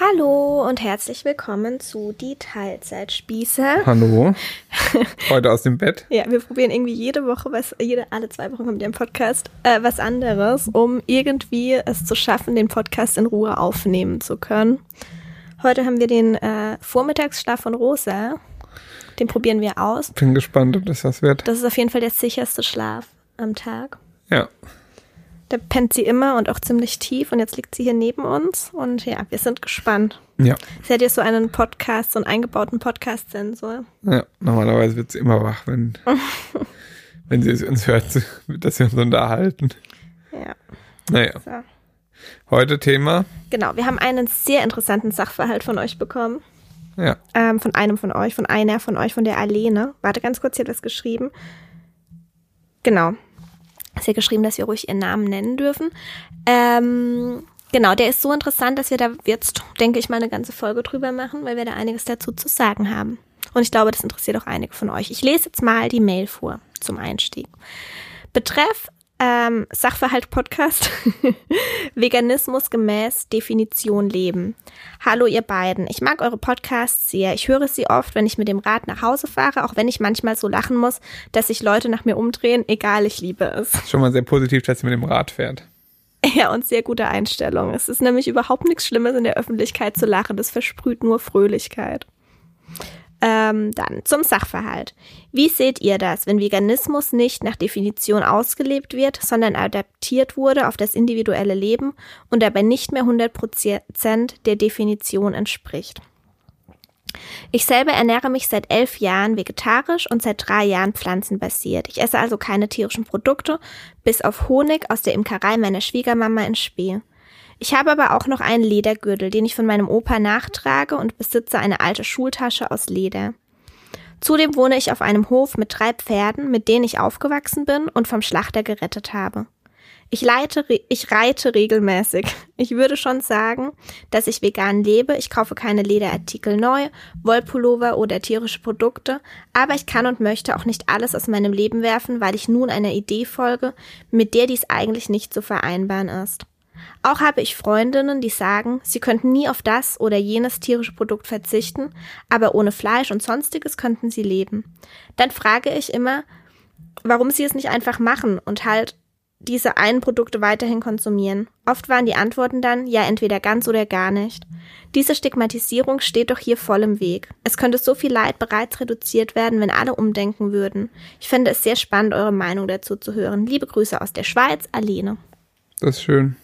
Hallo und herzlich willkommen zu Die Teilzeitspieße. Hallo. Heute aus dem Bett. Ja, wir probieren irgendwie jede Woche, was, jede, alle zwei Wochen kommt der Podcast, äh, was anderes, um irgendwie es zu schaffen, den Podcast in Ruhe aufnehmen zu können. Heute haben wir den äh, Vormittagsschlaf von Rosa. Den probieren wir aus. Bin gespannt, ob das was wird. Das ist auf jeden Fall der sicherste Schlaf am Tag. Ja. Da pennt sie immer und auch ziemlich tief und jetzt liegt sie hier neben uns und ja, wir sind gespannt. Ja. Sie hat jetzt so einen Podcast, so einen eingebauten Podcast-Sensor. Ja, normalerweise wird sie immer wach, wenn, wenn sie uns hört, dass wir uns unterhalten. Ja. Naja. So. Heute Thema. Genau, wir haben einen sehr interessanten Sachverhalt von euch bekommen. Ja. Ähm, von einem von euch, von einer von euch, von der Alene. Warte ganz kurz, sie hat was geschrieben. Genau. Sie hat geschrieben, dass wir ruhig ihren Namen nennen dürfen. Ähm, genau, der ist so interessant, dass wir da jetzt, denke ich mal, eine ganze Folge drüber machen, weil wir da einiges dazu zu sagen haben. Und ich glaube, das interessiert auch einige von euch. Ich lese jetzt mal die Mail vor zum Einstieg. Betreff ähm, Sachverhalt Podcast Veganismus gemäß Definition leben. Hallo ihr beiden. Ich mag eure Podcasts sehr. Ich höre sie oft, wenn ich mit dem Rad nach Hause fahre, auch wenn ich manchmal so lachen muss, dass sich Leute nach mir umdrehen. Egal, ich liebe es. Schon mal sehr positiv, dass sie mit dem Rad fährt. Ja, und sehr gute Einstellung. Es ist nämlich überhaupt nichts Schlimmes in der Öffentlichkeit zu lachen. Das versprüht nur Fröhlichkeit. Ähm, dann zum Sachverhalt. Wie seht ihr das, wenn Veganismus nicht nach Definition ausgelebt wird, sondern adaptiert wurde auf das individuelle Leben und dabei nicht mehr 100% der Definition entspricht? Ich selber ernähre mich seit elf Jahren vegetarisch und seit drei Jahren pflanzenbasiert. Ich esse also keine tierischen Produkte, bis auf Honig aus der Imkerei meiner Schwiegermama in Spee. Ich habe aber auch noch einen Ledergürtel, den ich von meinem Opa nachtrage und besitze eine alte Schultasche aus Leder. Zudem wohne ich auf einem Hof mit drei Pferden, mit denen ich aufgewachsen bin und vom Schlachter gerettet habe. Ich, leite, ich reite regelmäßig. Ich würde schon sagen, dass ich vegan lebe. Ich kaufe keine Lederartikel neu, Wollpullover oder tierische Produkte, aber ich kann und möchte auch nicht alles aus meinem Leben werfen, weil ich nun einer Idee folge, mit der dies eigentlich nicht zu vereinbaren ist. Auch habe ich Freundinnen, die sagen, sie könnten nie auf das oder jenes tierische Produkt verzichten, aber ohne Fleisch und sonstiges könnten sie leben. Dann frage ich immer, warum sie es nicht einfach machen und halt diese einen Produkte weiterhin konsumieren. Oft waren die Antworten dann, ja, entweder ganz oder gar nicht. Diese Stigmatisierung steht doch hier voll im Weg. Es könnte so viel Leid bereits reduziert werden, wenn alle umdenken würden. Ich fände es sehr spannend, eure Meinung dazu zu hören. Liebe Grüße aus der Schweiz, Alene. Das ist schön.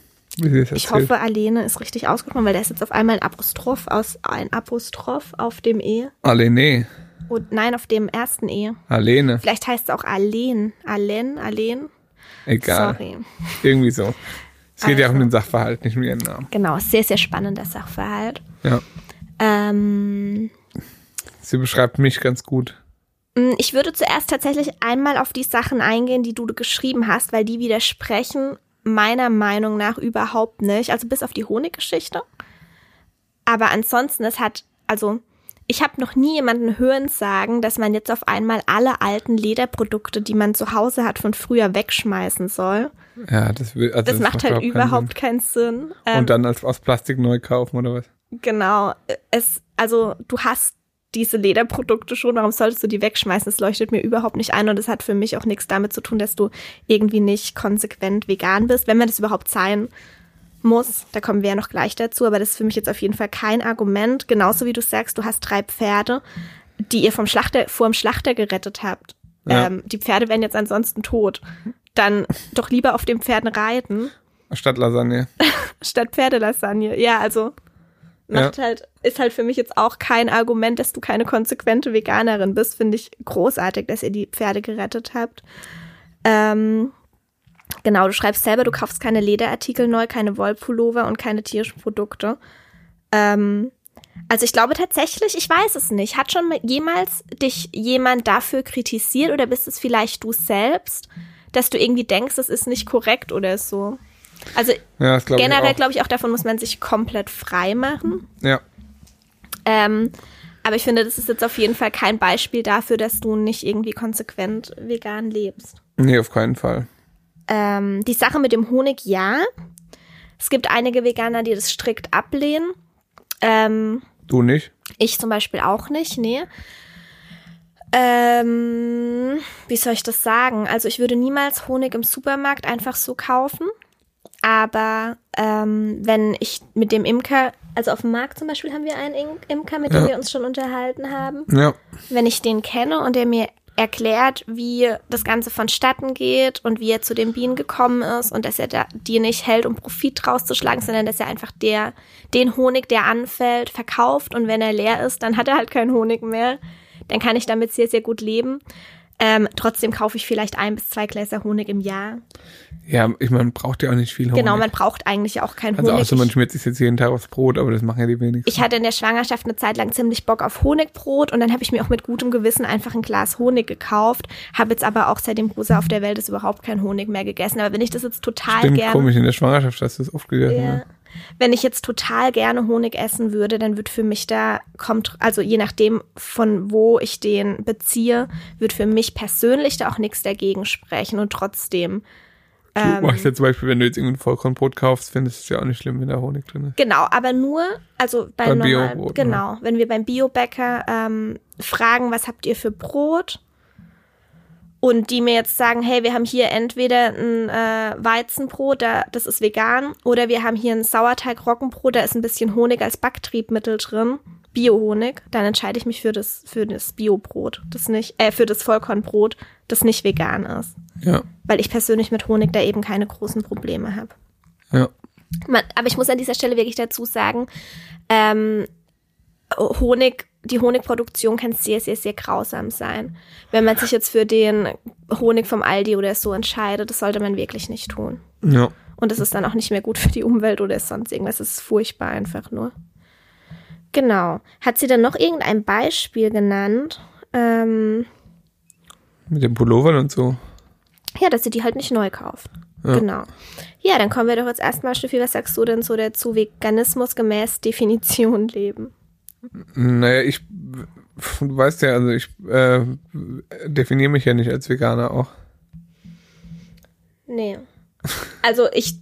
Ich hoffe, Alene ist richtig ausgesprochen, weil da ist jetzt auf einmal ein Apostroph aus ein Apostroph auf dem E. Alene. Und nein, auf dem ersten E. Alene. Vielleicht heißt es auch Alen. Alen, Alen. Egal. Sorry. Irgendwie so. Es geht Also. ja um den Sachverhalt, nicht um ihren Namen. Genau, sehr, sehr spannender Sachverhalt. Ja. Ähm, Sie beschreibt mich ganz gut. ich würde zuerst tatsächlich einmal auf die Sachen eingehen, die du geschrieben hast, weil die widersprechen meiner Meinung nach überhaupt nicht. Also bis auf die Honiggeschichte. Aber ansonsten, es hat, also ich habe noch nie jemanden hören sagen, dass man jetzt auf einmal alle alten Lederprodukte, die man zu Hause hat, von früher wegschmeißen soll. Ja, das, will, also Das, macht halt überhaupt keinen Sinn. Sinn. Ähm, Und dann als, aus Plastik neu kaufen oder was? Genau. Es, also du hast diese Lederprodukte schon, warum solltest du die wegschmeißen? Das leuchtet mir überhaupt nicht ein und das hat für mich auch nichts damit zu tun, dass du irgendwie nicht konsequent vegan bist, wenn man das überhaupt sein muss. Da kommen wir ja noch gleich dazu, aber das ist für mich jetzt auf jeden Fall kein Argument. Genauso wie du sagst, du hast drei Pferde, die ihr vom Schlachter, vor dem Schlachter gerettet habt. Ja. Ähm, die Pferde wären jetzt ansonsten tot. Dann doch lieber auf den Pferden reiten Statt Lasagne. statt Pferdelasagne. Ja, also macht halt, ist halt für mich jetzt auch kein Argument, dass du keine konsequente Veganerin bist. Finde ich großartig, dass ihr die Pferde gerettet habt. Ähm, genau, du schreibst selber, du kaufst keine Lederartikel neu, keine Wollpullover und keine tierischen Produkte. Ähm, also ich glaube tatsächlich, ich weiß es nicht. Hat schon jemals dich jemand dafür kritisiert oder bist es vielleicht du selbst, dass du irgendwie denkst, es ist nicht korrekt oder so? Also Ja, ich generell glaube ich auch, davon muss man sich komplett frei machen. Ja. Ähm, aber ich finde, das ist jetzt auf jeden Fall kein Beispiel dafür, dass du nicht irgendwie konsequent vegan lebst. Nee, auf keinen Fall. Ähm, die Sache mit dem Honig, ja. Es gibt einige Veganer, die das strikt ablehnen. Ähm, Du nicht? ich zum Beispiel auch nicht, nee. Ähm, wie soll ich das sagen? Also ich würde niemals Honig im Supermarkt einfach so kaufen. Aber ähm, wenn ich mit dem Imker, also auf dem Markt zum Beispiel haben wir einen Im- Imker, mit dem Ja. wir uns schon unterhalten haben. Ja. Wenn ich den kenne und der mir erklärt, wie das Ganze vonstatten geht und wie er zu den Bienen gekommen ist und dass er da, die nicht hält, um Profit rauszuschlagen, sondern dass er einfach der, den Honig, der anfällt, verkauft und wenn er leer ist, dann hat er halt keinen Honig mehr. Dann kann ich damit sehr, sehr gut leben. Ähm, trotzdem kaufe ich vielleicht ein bis zwei Gläser Honig im Jahr. Ja, ich meine, man braucht ja auch nicht viel Honig. Genau, man braucht eigentlich auch keinen Also Honig. außer man schmiert sich jetzt jeden Tag aufs Brot, aber das machen ja die wenigsten. Ich hatte in der Schwangerschaft eine Zeit lang ziemlich Bock auf Honigbrot und dann habe ich mir auch mit gutem Gewissen einfach ein Glas Honig gekauft. Habe jetzt aber auch seitdem Rosa auf der Welt ist überhaupt kein Honig mehr gegessen. Aber wenn ich das jetzt total Stimmt, gerne, komisch, in der Schwangerschaft hast du es oft gegessen. ja, ne? Wenn ich jetzt total gerne Honig essen würde, dann wird für mich da kommt, also je nachdem von wo ich den beziehe, wird für mich persönlich da auch nichts dagegen sprechen und trotzdem Du Ähm. machst ja zum Beispiel, wenn du jetzt irgendein Vollkornbrot kaufst, findest du es ja auch nicht schlimm, wenn da Honig drin ist. Genau, aber nur, also beim, Beim normalen, Biobrot, genau, wenn wir beim Biobäcker ähm, fragen, was habt ihr für Brot? Und die mir jetzt sagen, hey, wir haben hier entweder ein äh, Weizenbrot, da, das ist vegan, oder wir haben hier ein Sauerteig-Roggenbrot, da ist ein bisschen Honig als Backtriebmittel drin, Biohonig, dann entscheide ich mich für das, für das Biobrot, das nicht, äh, für das Vollkornbrot, das nicht vegan ist. Ja, Weil ich persönlich mit Honig da eben keine großen Probleme habe. ja. Man, aber ich muss an dieser Stelle wirklich dazu sagen, ähm, Honig, die Honigproduktion kann sehr, sehr, sehr grausam sein. Wenn man sich jetzt für den Honig vom Aldi oder so entscheidet, das sollte man wirklich nicht tun. Ja. Und es ist dann auch nicht mehr gut für die Umwelt oder sonst irgendwas. Es ist furchtbar einfach nur. Genau. Hat sie dann noch irgendein Beispiel genannt? Ähm, Mit den Pullovern und so. ja, dass sie die halt nicht neu kauft. Ja. Genau. Ja, dann kommen wir doch jetzt erstmal, Steffi, was sagst du denn so dazu Veganismus gemäß Definition leben? Naja, ich, du weißt ja, also ich äh, definiere mich ja nicht als Veganer auch. Nee. Also ich.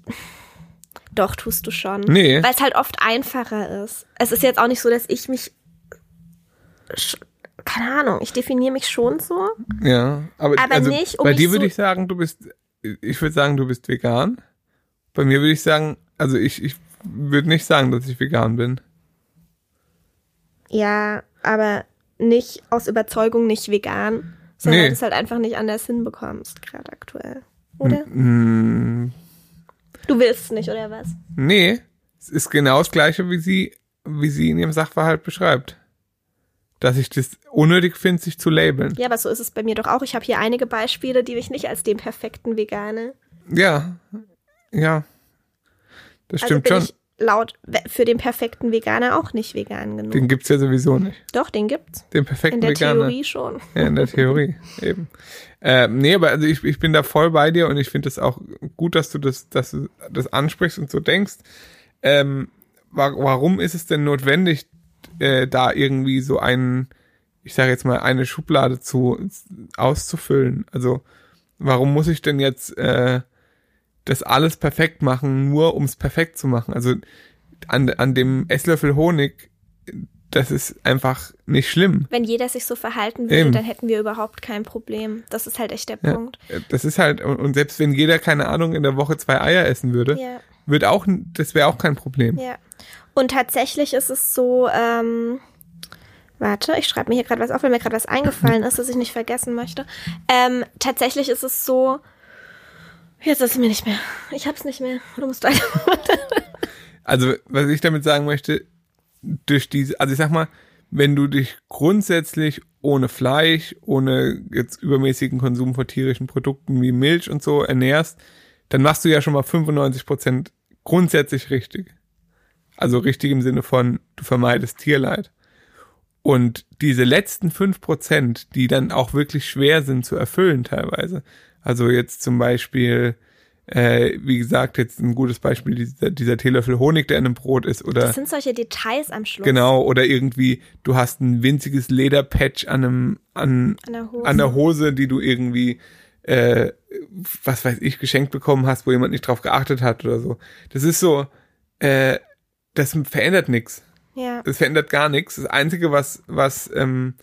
Doch, tust du schon. Nee. Weil es halt oft einfacher ist. Es ist jetzt auch nicht so, dass ich mich. Keine Ahnung, ich definiere mich schon so. Ja, aber, Aber also nicht, um bei dir würde ich sagen, du bist, ich würde sagen, du bist vegan. Bei mir würde ich sagen, also ich, ich würde nicht sagen, dass ich vegan bin. Ja, aber nicht aus Überzeugung nicht vegan, sondern Nee. du es halt einfach nicht anders hinbekommst, gerade aktuell. Oder? Mm, Du willst es nicht, oder was? nee, es ist genau das gleiche, wie sie, wie sie in ihrem Sachverhalt beschreibt. Dass ich das unnötig finde, sich zu labeln. Ja, aber so ist es bei mir doch auch. Ich habe hier einige Beispiele, die mich nicht als den perfekten Vegane. Ja, ja. Das Also stimmt bin schon. Laut für den perfekten Veganer auch nicht vegan genug. Den gibt's ja sowieso nicht. Doch, den gibt's. Den perfekten In der Veganer. Theorie schon. Ja, in der Theorie, eben. Ähm, nee, aber also ich, ich bin da voll bei dir und ich finde es auch gut, dass du das, dass du das ansprichst und so denkst. Ähm, wa warum ist es denn notwendig, äh, da irgendwie so einen, ich sage jetzt mal, eine Schublade zu auszufüllen? Also warum muss ich denn jetzt äh, das alles perfekt machen, nur um es perfekt zu machen? Also an, an dem Esslöffel Honig, das ist einfach nicht schlimm. Wenn jeder sich so verhalten würde, Eben. dann hätten wir überhaupt kein Problem. Das ist halt echt der Ja, Punkt. das ist halt, und, und selbst wenn jeder, keine Ahnung, in der Woche zwei Eier essen würde, Ja, wird auch, das wäre auch kein Problem. ja. Und tatsächlich ist es so, ähm, warte, ich schreibe mir hier gerade was auf, weil mir gerade was eingefallen ist, das ich nicht vergessen möchte. Ähm, tatsächlich ist es so, jetzt ist es mir nicht mehr. Ich hab's nicht mehr. Du musst weiter. Also, was ich damit sagen möchte, durch diese, also ich sag mal, wenn du dich grundsätzlich ohne Fleisch, ohne jetzt übermäßigen Konsum von tierischen Produkten wie Milch und so ernährst, dann machst du ja schon mal 95 Prozent grundsätzlich richtig. Also richtig im Sinne von, du vermeidest Tierleid. Und diese letzten fünf Prozent, die dann auch wirklich schwer sind zu erfüllen teilweise. Also jetzt zum Beispiel, äh, wie gesagt, jetzt ein gutes Beispiel, dieser, dieser Teelöffel Honig, der in einem Brot ist, oder Das sind solche Details am Schluss. genau, oder irgendwie, du hast ein winziges Lederpatch an einem, an, An der Hose. an der Hose, die du irgendwie, äh, was weiß ich, geschenkt bekommen hast, wo jemand nicht drauf geachtet hat oder so. Das ist so, äh, das verändert nichts. Ja. Es verändert gar nichts. Das Einzige, was, was, ähm,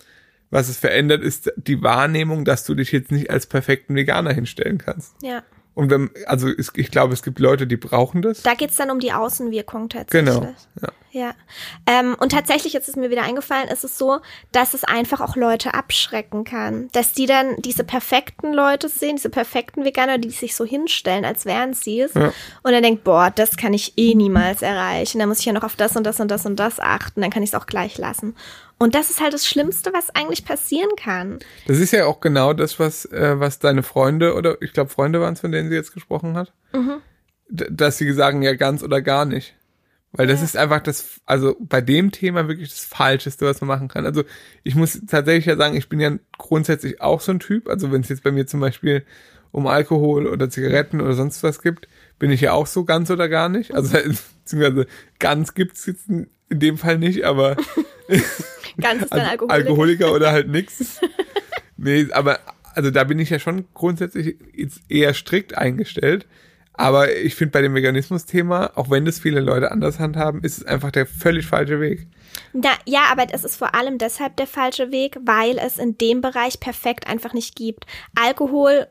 was es verändert, ist die Wahrnehmung, dass du dich jetzt nicht als perfekten Veganer hinstellen kannst. Ja. Und wenn, also es, ich glaube, es gibt Leute, die brauchen das. Da geht's dann um die Außenwirkung tatsächlich. Genau. Ja. Ja. Ähm, und tatsächlich, jetzt ist mir wieder eingefallen, ist es so, dass es einfach auch Leute abschrecken kann. Dass die dann diese perfekten Leute sehen, diese perfekten Veganer, die sich so hinstellen, als wären sie es. Ja. Und dann denkt, boah, das kann ich eh niemals erreichen. Da muss ich ja noch auf das und das und das und das achten. Dann kann ich es auch gleich lassen. Und das ist halt das Schlimmste, was eigentlich passieren kann. Das ist ja auch genau das, was, äh, was deine Freunde oder ich glaube Freunde waren es, von denen sie jetzt gesprochen hat. D dass sie sagen, ja ganz oder gar nicht. Weil das ist einfach das, also bei dem Thema wirklich das Falscheste, was man machen kann. Also ich muss tatsächlich ja sagen, ich bin ja grundsätzlich auch so ein Typ. Also wenn es jetzt bei mir zum Beispiel um Alkohol oder Zigaretten oder sonst was gibt, bin ich ja auch so ganz oder gar nicht. Also beziehungsweise ganz gibt's jetzt in dem Fall nicht, aber Ganz ist dann also Alkoholiker. Alkoholiker oder halt nix. Nee, aber also da bin ich ja schon grundsätzlich jetzt eher strikt eingestellt. Aber ich finde bei dem Veganismus-Thema, auch wenn das viele Leute anders handhaben, ist es einfach der völlig falsche Weg. Na, ja, aber es ist vor allem deshalb der falsche Weg, weil es in dem Bereich perfekt einfach nicht gibt. Alkohol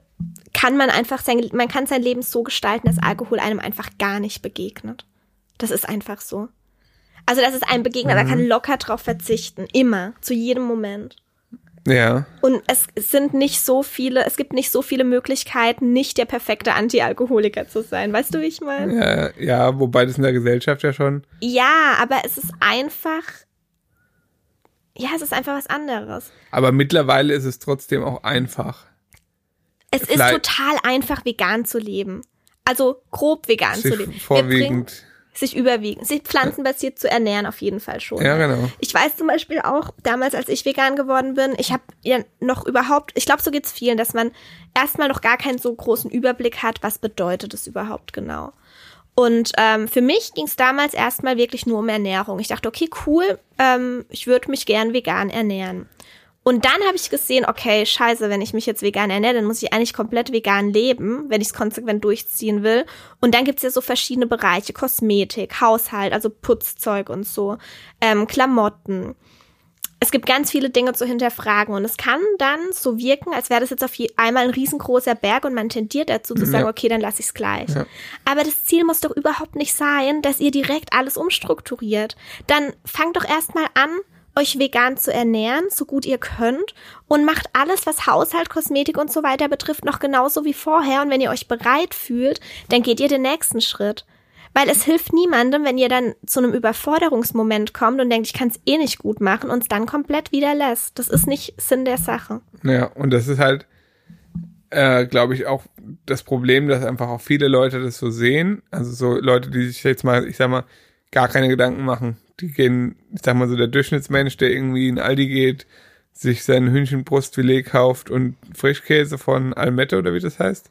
kann man einfach sein, man kann sein Leben so gestalten, dass Alkohol einem einfach gar nicht begegnet. Das ist einfach so. Also, dass es einem begegnet, man kann locker drauf verzichten. Immer. Zu jedem Moment. Ja. Und es sind nicht so viele, es gibt nicht so viele Möglichkeiten, nicht der perfekte Anti-Alkoholiker zu sein. Weißt du, wie ich meine? Ja, ja, wobei das in der Gesellschaft ja schon. Ja, aber es ist einfach, ja, es ist einfach was anderes. Aber mittlerweile ist es trotzdem auch einfach. Es ist Vielleicht- total einfach, vegan zu leben. Also grob vegan zu Sich leben. Wir bringen- vorwiegend. Sich überwiegend, sich pflanzenbasiert zu ernähren auf jeden Fall schon. Ja, genau. Ich weiß zum Beispiel auch, damals, als ich vegan geworden bin, ich habe ja noch überhaupt, ich glaube, so geht's vielen, dass man erstmal noch gar keinen so großen Überblick hat, was bedeutet es überhaupt genau. Und ähm, für mich ging's damals erstmal wirklich nur um Ernährung. Ich dachte, okay, cool, ähm, ich würde mich gern vegan ernähren. Und dann habe ich gesehen, okay, scheiße, wenn ich mich jetzt vegan ernähre, dann muss ich eigentlich komplett vegan leben, wenn ich es konsequent durchziehen will. Und dann gibt's ja so verschiedene Bereiche, Kosmetik, Haushalt, also Putzzeug und so, ähm, Klamotten. Es gibt ganz viele Dinge zu hinterfragen und es kann dann so wirken, als wäre das jetzt auf je einmal ein riesengroßer Berg und man tendiert dazu zu sagen, Ja. okay, dann lasse ich es gleich. Ja. Aber das Ziel muss doch überhaupt nicht sein, dass ihr direkt alles umstrukturiert. Dann fangt doch erstmal an, euch vegan zu ernähren, so gut ihr könnt und macht alles, was Haushalt, Kosmetik und so weiter betrifft, noch genauso wie vorher. Und wenn ihr euch bereit fühlt, dann geht ihr den nächsten Schritt. Weil es hilft niemandem, wenn ihr dann zu einem Überforderungsmoment kommt und denkt, ich kann es eh nicht gut machen und es dann komplett wieder lässt. Das ist nicht Sinn der Sache. Ja, und das ist halt, äh, glaube ich, auch das Problem, dass einfach auch viele Leute das so sehen. Also so Leute, die sich jetzt mal, ich sag mal, gar keine Gedanken machen. Die gehen, ich sag mal so, der Durchschnittsmensch, der irgendwie in Aldi geht, sich sein Hühnchenbrustfilet kauft und Frischkäse von Almette oder wie das heißt.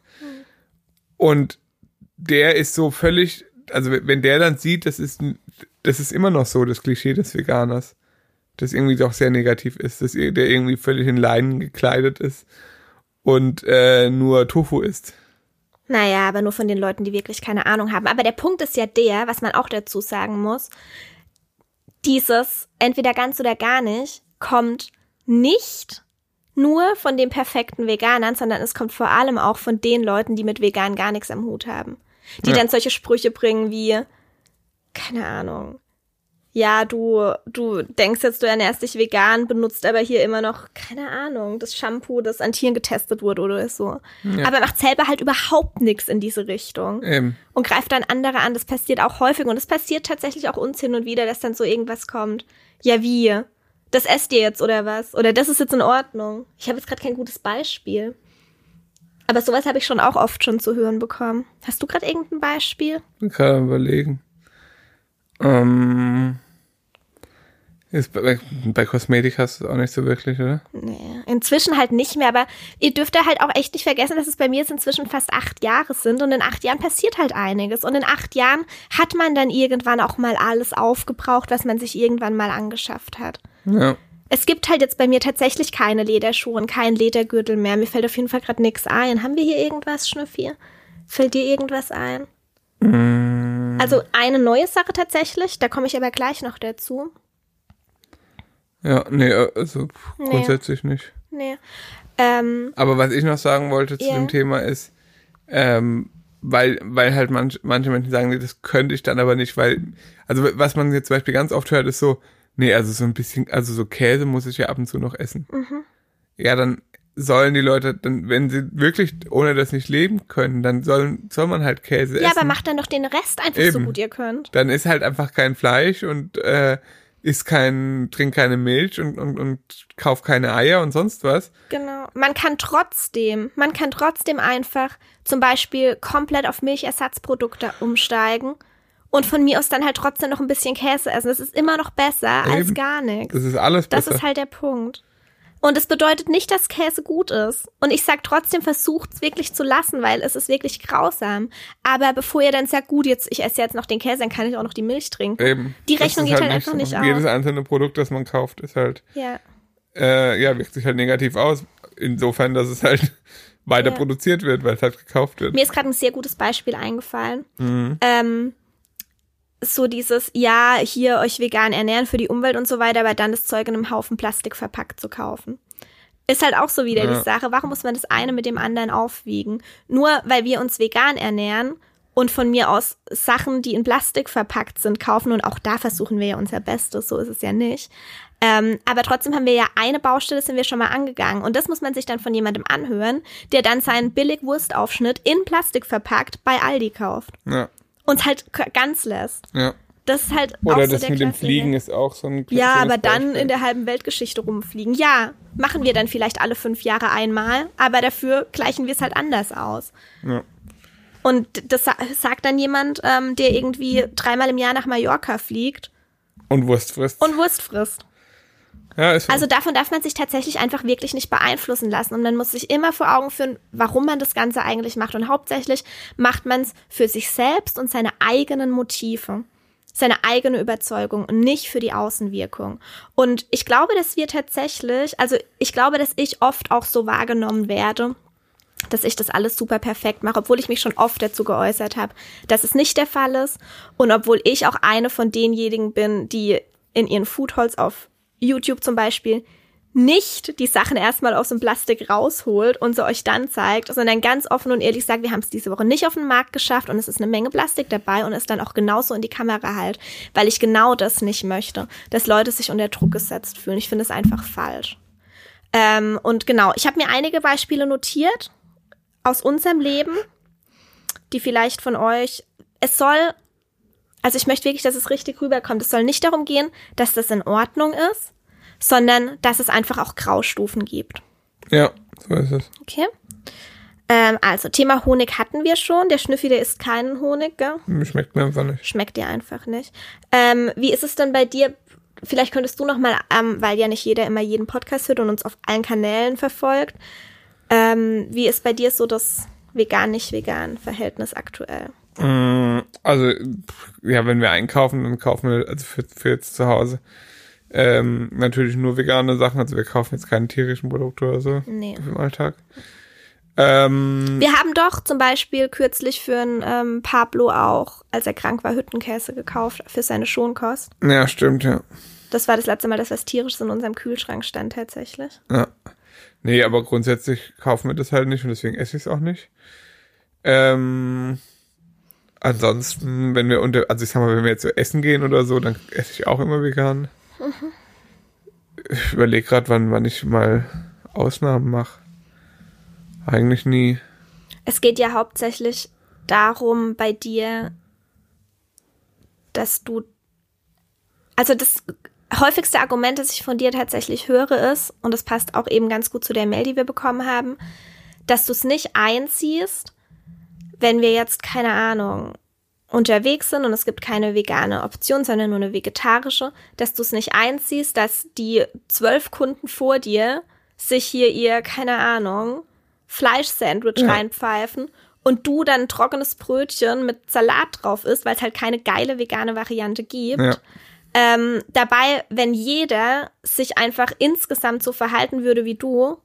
Und der ist so völlig, also wenn der dann sieht, das ist, das ist immer noch so das Klischee des Veganers das irgendwie doch sehr negativ ist, dass der irgendwie völlig in Leinen gekleidet ist und äh, nur Tofu isst. Naja, aber nur von den Leuten, die wirklich keine Ahnung haben. Aber der Punkt ist ja der, was man auch dazu sagen muss, dieses entweder ganz oder gar nicht kommt nicht nur von den perfekten Veganern, sondern es kommt vor allem auch von den Leuten, die mit vegan gar nichts am Hut haben. Die Ja. dann solche Sprüche bringen wie, keine Ahnung. Ja, du, du denkst jetzt, du ernährst dich vegan, benutzt aber hier immer noch, keine Ahnung, das Shampoo, das an Tieren getestet wurde oder so. Aber macht selber halt überhaupt nichts in diese Richtung Ähm, und greift dann andere an. Das passiert auch häufig und es passiert tatsächlich auch uns hin und wieder, dass dann so irgendwas kommt. Ja, wie? Das esst ihr jetzt oder was? Oder das ist jetzt in Ordnung. Ich habe jetzt gerade kein gutes Beispiel. Aber sowas habe ich schon auch oft schon zu hören bekommen. Hast du gerade irgendein Beispiel? gerade am überlegen. Ähm, ist bei, bei Kosmetik hast du es auch nicht so wirklich, oder? Nee, inzwischen halt nicht mehr, aber ihr dürft da halt auch echt nicht vergessen, dass es bei mir jetzt inzwischen fast acht Jahre sind und in acht Jahren passiert halt einiges. Und in acht Jahren hat man dann irgendwann auch mal alles aufgebraucht, was man sich irgendwann mal angeschafft hat. Ja. Es gibt halt jetzt bei mir tatsächlich keine Lederschuhe und keinen Ledergürtel mehr. Mir fällt auf jeden Fall gerade nichts ein. Haben wir hier irgendwas, Schnüffi? Fällt dir irgendwas ein? Also eine neue Sache tatsächlich, da komme ich aber gleich noch dazu. Ja, nee, also grundsätzlich nee. nicht. Nee. Ähm, Aber was ich noch sagen wollte zu Ja. dem Thema ist, ähm, weil, weil halt manch, manche Menschen sagen, nee, das könnte ich dann aber nicht, weil, also was man jetzt zum Beispiel ganz oft hört, ist so, nee, also so ein bisschen, also so Käse muss ich ja ab und zu noch essen. Mhm. Ja, dann sollen die Leute, dann, wenn sie wirklich ohne das nicht leben können, dann sollen, soll man halt Käse ja, essen. aber macht dann doch den Rest einfach so Eben. gut ihr könnt. dann ist halt einfach kein Fleisch und äh, isst kein, trinkt keine Milch und, und, und kauft keine Eier und sonst was. Genau. Man kann trotzdem, man kann trotzdem einfach zum Beispiel komplett auf Milchersatzprodukte umsteigen und von mir aus dann halt trotzdem noch ein bisschen Käse essen. Das ist immer noch besser als Eben. gar nichts. Das ist alles Das besser. ist halt der Punkt. Und es bedeutet nicht, dass Käse gut ist. Und ich sag trotzdem, versucht's wirklich zu lassen, weil es ist wirklich grausam. Aber bevor ihr dann sagt, gut, jetzt, ich esse jetzt noch den Käse, dann kann ich auch noch die Milch trinken. Eben. Die Rechnung geht halt einfach so. nicht auf. Jedes einzelne Produkt, das man kauft, ist halt, Ja. äh, ja, wirkt sich halt negativ aus. Insofern, dass es halt weiter Ja. produziert wird, weil es halt gekauft wird. Mir ist gerade ein sehr gutes Beispiel eingefallen. Mhm. Ähm, so dieses, ja, hier euch vegan ernähren für die Umwelt und so weiter, aber dann das Zeug in einem Haufen Plastik verpackt zu kaufen. Ist halt auch so wieder Ja. die Sache. Warum muss man das eine mit dem anderen aufwiegen? Nur weil wir uns vegan ernähren und von mir aus Sachen, die in Plastik verpackt sind, kaufen und auch da versuchen wir ja unser Bestes, so ist es ja nicht. Ähm, aber trotzdem haben wir ja eine Baustelle, sind wir schon mal angegangen. Und das muss man sich dann von jemandem anhören, der dann seinen Billig-Wurstaufschnitt in Plastik verpackt bei Aldi kauft Ja, und halt ganz lässt. ja. Das ist halt auch Oder so das der mit dem. Fliegen ist auch so ein Ja, aber dann Beispiel. in der halben Weltgeschichte rumfliegen. Ja, machen wir dann vielleicht alle fünf Jahre einmal, aber dafür gleichen wir es halt anders aus. Ja. Und das sa sagt dann jemand, ähm, der irgendwie dreimal im Jahr nach Mallorca fliegt Und Wurst frisst. und Wurst frisst. Ja. Also davon darf man sich tatsächlich einfach wirklich nicht beeinflussen lassen. Und man muss sich immer vor Augen führen, warum man das Ganze eigentlich macht. Und hauptsächlich macht man es für sich selbst und seine eigenen Motive. Seine eigene Überzeugung und nicht für die Außenwirkung. Und ich glaube, dass wir tatsächlich, also ich glaube, dass ich oft auch so wahrgenommen werde, dass ich das alles super perfekt mache, obwohl ich mich schon oft dazu geäußert habe, dass es nicht der Fall ist. Und obwohl ich auch eine von denjenigen bin, die in ihren Foodhalls auf YouTube zum Beispiel nicht die Sachen erstmal aus dem Plastik rausholt und sie euch dann zeigt, sondern ganz offen und ehrlich sagt, wir haben es diese Woche nicht auf den Markt geschafft und es ist eine Menge Plastik dabei und es dann auch genauso in die Kamera halt, weil ich genau das nicht möchte, dass Leute sich unter Druck gesetzt fühlen. Ich finde es einfach falsch. Ähm, und genau, ich habe mir einige Beispiele notiert aus unserem Leben, die vielleicht von euch, es soll, also ich möchte wirklich, dass es richtig rüberkommt. Es soll nicht darum gehen, dass das in Ordnung ist, sondern dass es einfach auch Graustufen gibt. ja, so ist es. Okay? Ähm, also, Thema Honig hatten wir schon. Der Schnüffi, der isst keinen Honig, gell? Schmeckt mir einfach nicht. Schmeckt dir einfach nicht. Ähm, wie ist es denn bei dir? Vielleicht könntest du noch mal, ähm, weil ja nicht jeder immer jeden Podcast hört und uns auf allen Kanälen verfolgt. Ähm, wie ist bei dir so das vegan-nicht-vegan Verhältnis aktuell? Mm, Also, ja, wenn wir einkaufen, dann kaufen wir, also für, für jetzt zu Hause, ähm, natürlich nur vegane Sachen. Also wir kaufen jetzt keine tierischen Produkte oder so Nee. im Alltag. Ähm, Wir haben doch zum Beispiel kürzlich für einen ähm, Pablo auch, als er krank war, Hüttenkäse gekauft für seine Schonkost. ja, stimmt, ja. Das war das letzte Mal, dass was Tierisches in unserem Kühlschrank stand tatsächlich. Ja. Nee, aber grundsätzlich kaufen wir das halt nicht und deswegen esse ich es auch nicht. Ähm, ansonsten, wenn wir unter, also ich sag mal, wenn wir jetzt so essen gehen oder so, dann esse ich auch immer vegan. Ich überlege gerade, wann, wann ich mal Ausnahmen mache. Eigentlich nie. Es geht ja hauptsächlich darum bei dir, dass du, also das häufigste Argument, das ich von dir tatsächlich höre, ist, und das passt auch eben ganz gut zu der Mail, die wir bekommen haben, dass du es nicht einziehst, wenn wir jetzt, keine Ahnung, unterwegs sind und es gibt keine vegane Option, sondern nur eine vegetarische, dass du es nicht einziehst, dass die zwölf Kunden vor dir sich hier ihr, keine Ahnung, Fleischsandwich Ja. reinpfeifen und du dann ein trockenes Brötchen mit Salat drauf isst, weil es halt keine geile vegane Variante gibt. Ja. Ähm, dabei, wenn jeder sich einfach insgesamt so verhalten würde wie du,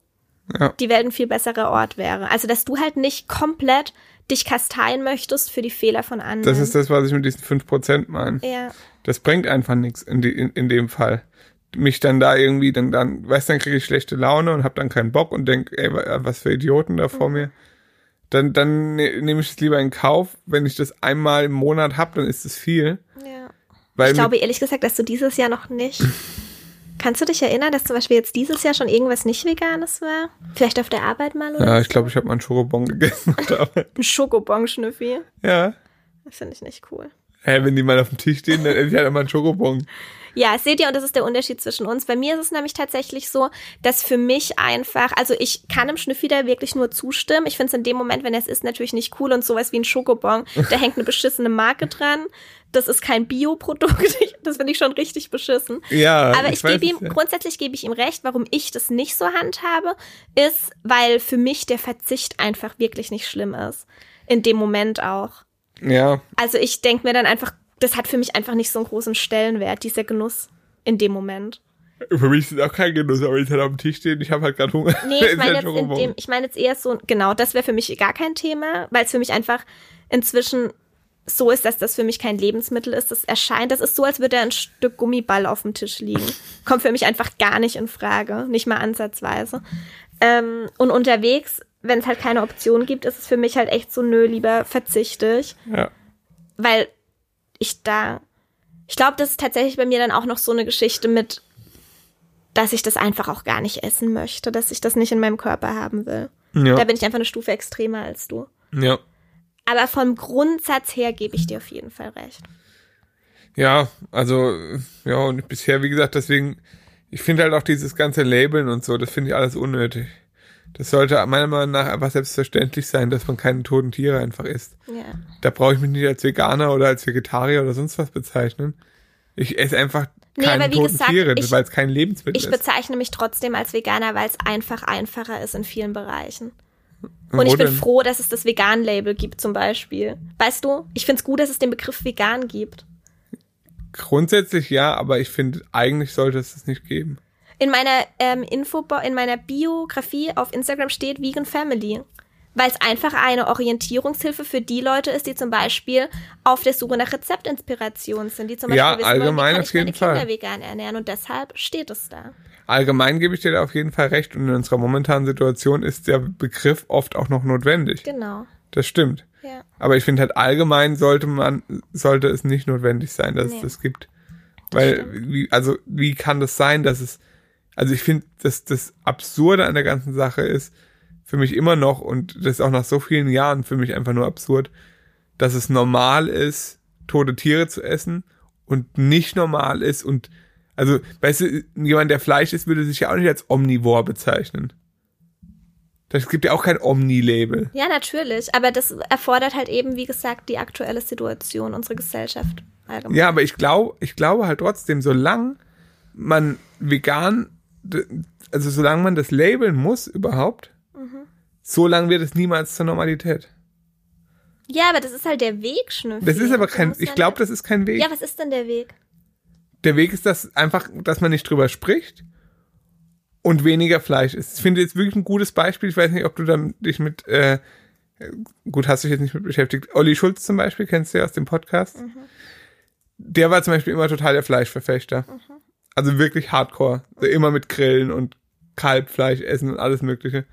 Ja. die Welt ein viel besserer Ort wäre. Also, dass du halt nicht komplett dich kasteien möchtest für die Fehler von anderen. Das ist das, was ich mit diesen 5% meine. ja. Das bringt einfach nichts in, die, in, in dem Fall. mich dann da irgendwie, dann, dann, weißt dann kriege ich schlechte Laune und hab dann keinen Bock und denk, ey, was für Idioten da vor mir. Dann, dann ne, nehme ich es lieber in Kauf. Wenn ich das einmal im Monat hab, dann ist es viel. Ja. Weil Ich glaube ehrlich gesagt, dass du dieses Jahr noch nicht. Kannst du dich erinnern, dass zum Beispiel jetzt dieses Jahr schon irgendwas nicht Veganes war? Vielleicht auf der Arbeit mal oder? ja, ich glaube, ich habe mal einen Schokobon gegessen. auf der Arbeit. Ein Schokobon-Schnüffi. ja. Das finde ich nicht cool. Hä, wenn die mal auf dem Tisch stehen, dann esse ich halt immer einen Schokobon. Ja, seht ihr, und das ist der Unterschied zwischen uns. Bei mir ist es nämlich tatsächlich so, dass für mich einfach, also ich kann im Schnüffi da wirklich nur zustimmen. Ich finde es in dem Moment, wenn er es ist, natürlich nicht cool und sowas wie ein Schokobon, da hängt eine beschissene Marke dran. Das ist kein Bioprodukt. Ich- Das finde ich schon richtig beschissen. Ja, Aber ich, weiß gebe ihm, ja. grundsätzlich gebe ich ihm recht, warum ich das nicht so handhabe, ist, weil für mich der Verzicht einfach wirklich nicht schlimm ist. In dem Moment auch. Ja, Also ich denke mir dann einfach, das hat für mich einfach nicht so einen großen Stellenwert, dieser Genuss in dem Moment. für mich ist es auch kein Genuss, aber ich halt auf dem Tisch stehen, ich habe halt gerade Hunger. Nee, Esse ich meine halt jetzt in Schokobon. dem, ich meine jetzt eher so, genau, das wäre für mich gar kein Thema, weil es für mich einfach inzwischen so ist, dass das für mich kein Lebensmittel ist. Das erscheint, das ist so, als würde ein Stück Gummiball auf dem Tisch liegen. Kommt für mich einfach gar nicht in Frage, nicht mal ansatzweise. Ähm, und unterwegs, wenn es halt keine Option gibt, ist es für mich halt echt so, nö, lieber verzichte ich. Ja. weil ich da, ich glaube, das ist tatsächlich bei mir dann auch noch so eine Geschichte mit, dass ich das einfach auch gar nicht essen möchte, dass ich das nicht in meinem Körper haben will. Da Ja. bin ich einfach eine Stufe extremer als du. ja. Aber vom Grundsatz her gebe ich dir auf jeden Fall recht. Ja, also, ja, und bisher, wie gesagt, deswegen, ich finde halt auch dieses ganze Labeln und so, das finde ich alles unnötig. Das sollte meiner Meinung nach einfach selbstverständlich sein, dass man keine toten Tiere einfach isst. Ja. Da brauche ich mich nicht als Veganer oder als Vegetarier oder sonst was bezeichnen. Ich esse einfach Nee, keine wie toten gesagt, Tiere, ich- weil es kein Lebensmittel Ich ist. bezeichne mich trotzdem als Veganer, weil es einfach einfacher ist in vielen Bereichen. Und ich bin denn? froh, dass es das Vegan-Label gibt zum Beispiel. Weißt du, ich finde es gut, dass es den Begriff vegan gibt. Grundsätzlich ja, aber ich finde, eigentlich sollte es das nicht geben. In meiner ähm, Info, in meiner Biografie auf Instagram steht Vegan Family. Weil es einfach eine Orientierungshilfe für die Leute ist, die zum Beispiel auf der Suche nach Rezeptinspiration sind, die zum Beispiel Ja, wissen wollen, wie allgemein kann ich meine jeden Fall. Kinder vegan ernähren und deshalb steht es da. Allgemein gebe ich dir da auf jeden Fall recht und in unserer momentanen Situation ist der Begriff oft auch noch notwendig. Genau. Das stimmt. Ja. Aber ich finde halt allgemein sollte man, sollte es nicht notwendig sein, dass Nee. es das gibt. Weil, wie, also, wie kann das sein, dass es, also ich finde, dass das Absurde an der ganzen Sache ist, für mich immer noch, und das ist auch nach so vielen Jahren für mich einfach nur absurd, dass es normal ist, tote Tiere zu essen und nicht normal ist und, also, weißt du, jemand, der Fleisch isst, würde sich ja auch nicht als Omnivor bezeichnen. Das gibt ja auch kein Omni-Label. Ja, natürlich. Aber das erfordert halt eben, wie gesagt, die aktuelle Situation, unsere Gesellschaft allgemein. Ja, aber ich glaube, ich glaube halt trotzdem, solange man vegan, also solange man das labeln muss überhaupt, solange wird es niemals zur Normalität. Ja, aber das ist halt der Weg, Schnüffel. Das ist aber kein, ich dann glaube, halt- das ist kein Weg. Ja, was ist denn der Weg? Der Weg ist das einfach, dass man nicht drüber spricht und weniger Fleisch isst. Ich finde jetzt wirklich ein gutes Beispiel. Ich weiß nicht, ob du dann dich mit, äh, gut, hast dich jetzt nicht mit beschäftigt. Olli Schulz zum Beispiel, kennst du ja aus dem Podcast. Der war zum Beispiel immer total der Fleischverfechter. Also wirklich hardcore. So immer mit Grillen und Kalbfleisch essen und alles Mögliche.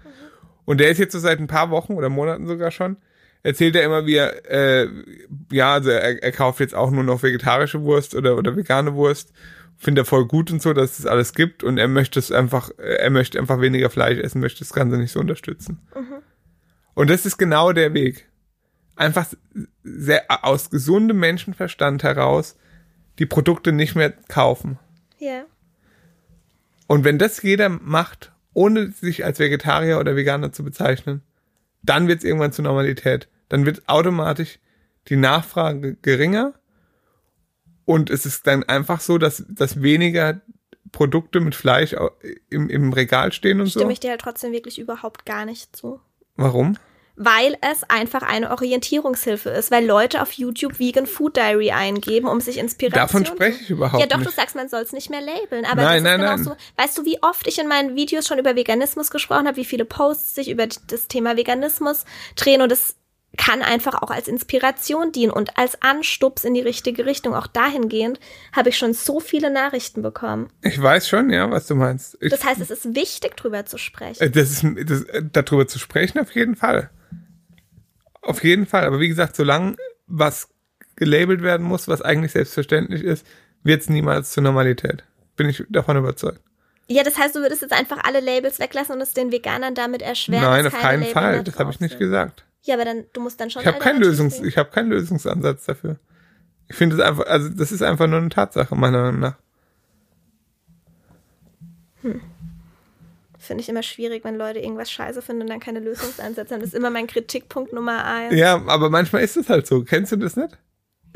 Und der ist jetzt so seit ein paar Wochen oder Monaten sogar schon, erzählt er immer, wie er, äh, ja, also er, er kauft jetzt auch nur noch vegetarische Wurst oder, oder vegane Wurst. Findet er voll gut und so, dass es alles gibt und er möchte es einfach, er möchte einfach weniger Fleisch essen, möchte das Ganze nicht so unterstützen. Und das ist genau der Weg. Einfach sehr, aus gesundem Menschenverstand heraus die Produkte nicht mehr kaufen. Ja. Und wenn das jeder macht, ohne sich als Vegetarier oder Veganer zu bezeichnen, dann wird es irgendwann zur Normalität. Dann wird automatisch die Nachfrage geringer und es ist dann einfach so, dass, dass weniger Produkte mit Fleisch im, im Regal stehen und Stimme so. ich dir halt trotzdem wirklich überhaupt gar nicht zu. Warum? Weil es einfach eine Orientierungshilfe ist, weil Leute auf YouTube Vegan Food Diary eingeben, um sich Inspiration Davon spreche ich überhaupt Ja, doch, nicht. du sagst, man soll es nicht mehr labeln. Aber Nein, das ist nein, genauso. nein. Weißt du, wie oft ich in meinen Videos schon über Veganismus gesprochen habe, wie viele Posts sich über das Thema Veganismus drehen und es kann einfach auch als Inspiration dienen und als Anstups in die richtige Richtung. Auch dahingehend habe ich schon so viele Nachrichten bekommen. Ich weiß schon, ja, was du meinst. Ich, Das heißt, es ist wichtig, drüber zu sprechen. Äh, Das ist, das, äh, darüber zu sprechen, auf jeden Fall. Auf jeden Fall. Aber wie gesagt, solange was gelabelt werden muss, was eigentlich selbstverständlich ist, wird es niemals zur Normalität. Bin ich davon überzeugt. Ja, das heißt, du würdest jetzt einfach alle Labels weglassen und es den Veganern damit erschweren. Nein, auf keine keinen Label Fall. Das habe ich nicht sind. gesagt. Ja, aber dann, du musst dann schon. Ich habe keinen Lösungs, ich habe keinen Lösungsansatz dafür. Ich finde es einfach, also das ist einfach nur eine Tatsache meiner Meinung nach. Finde ich immer schwierig, wenn Leute irgendwas scheiße finden und dann keine Lösungsansätze haben. Das ist immer mein Kritikpunkt Nummer eins. Ja, aber manchmal ist es halt so. Kennst du das nicht?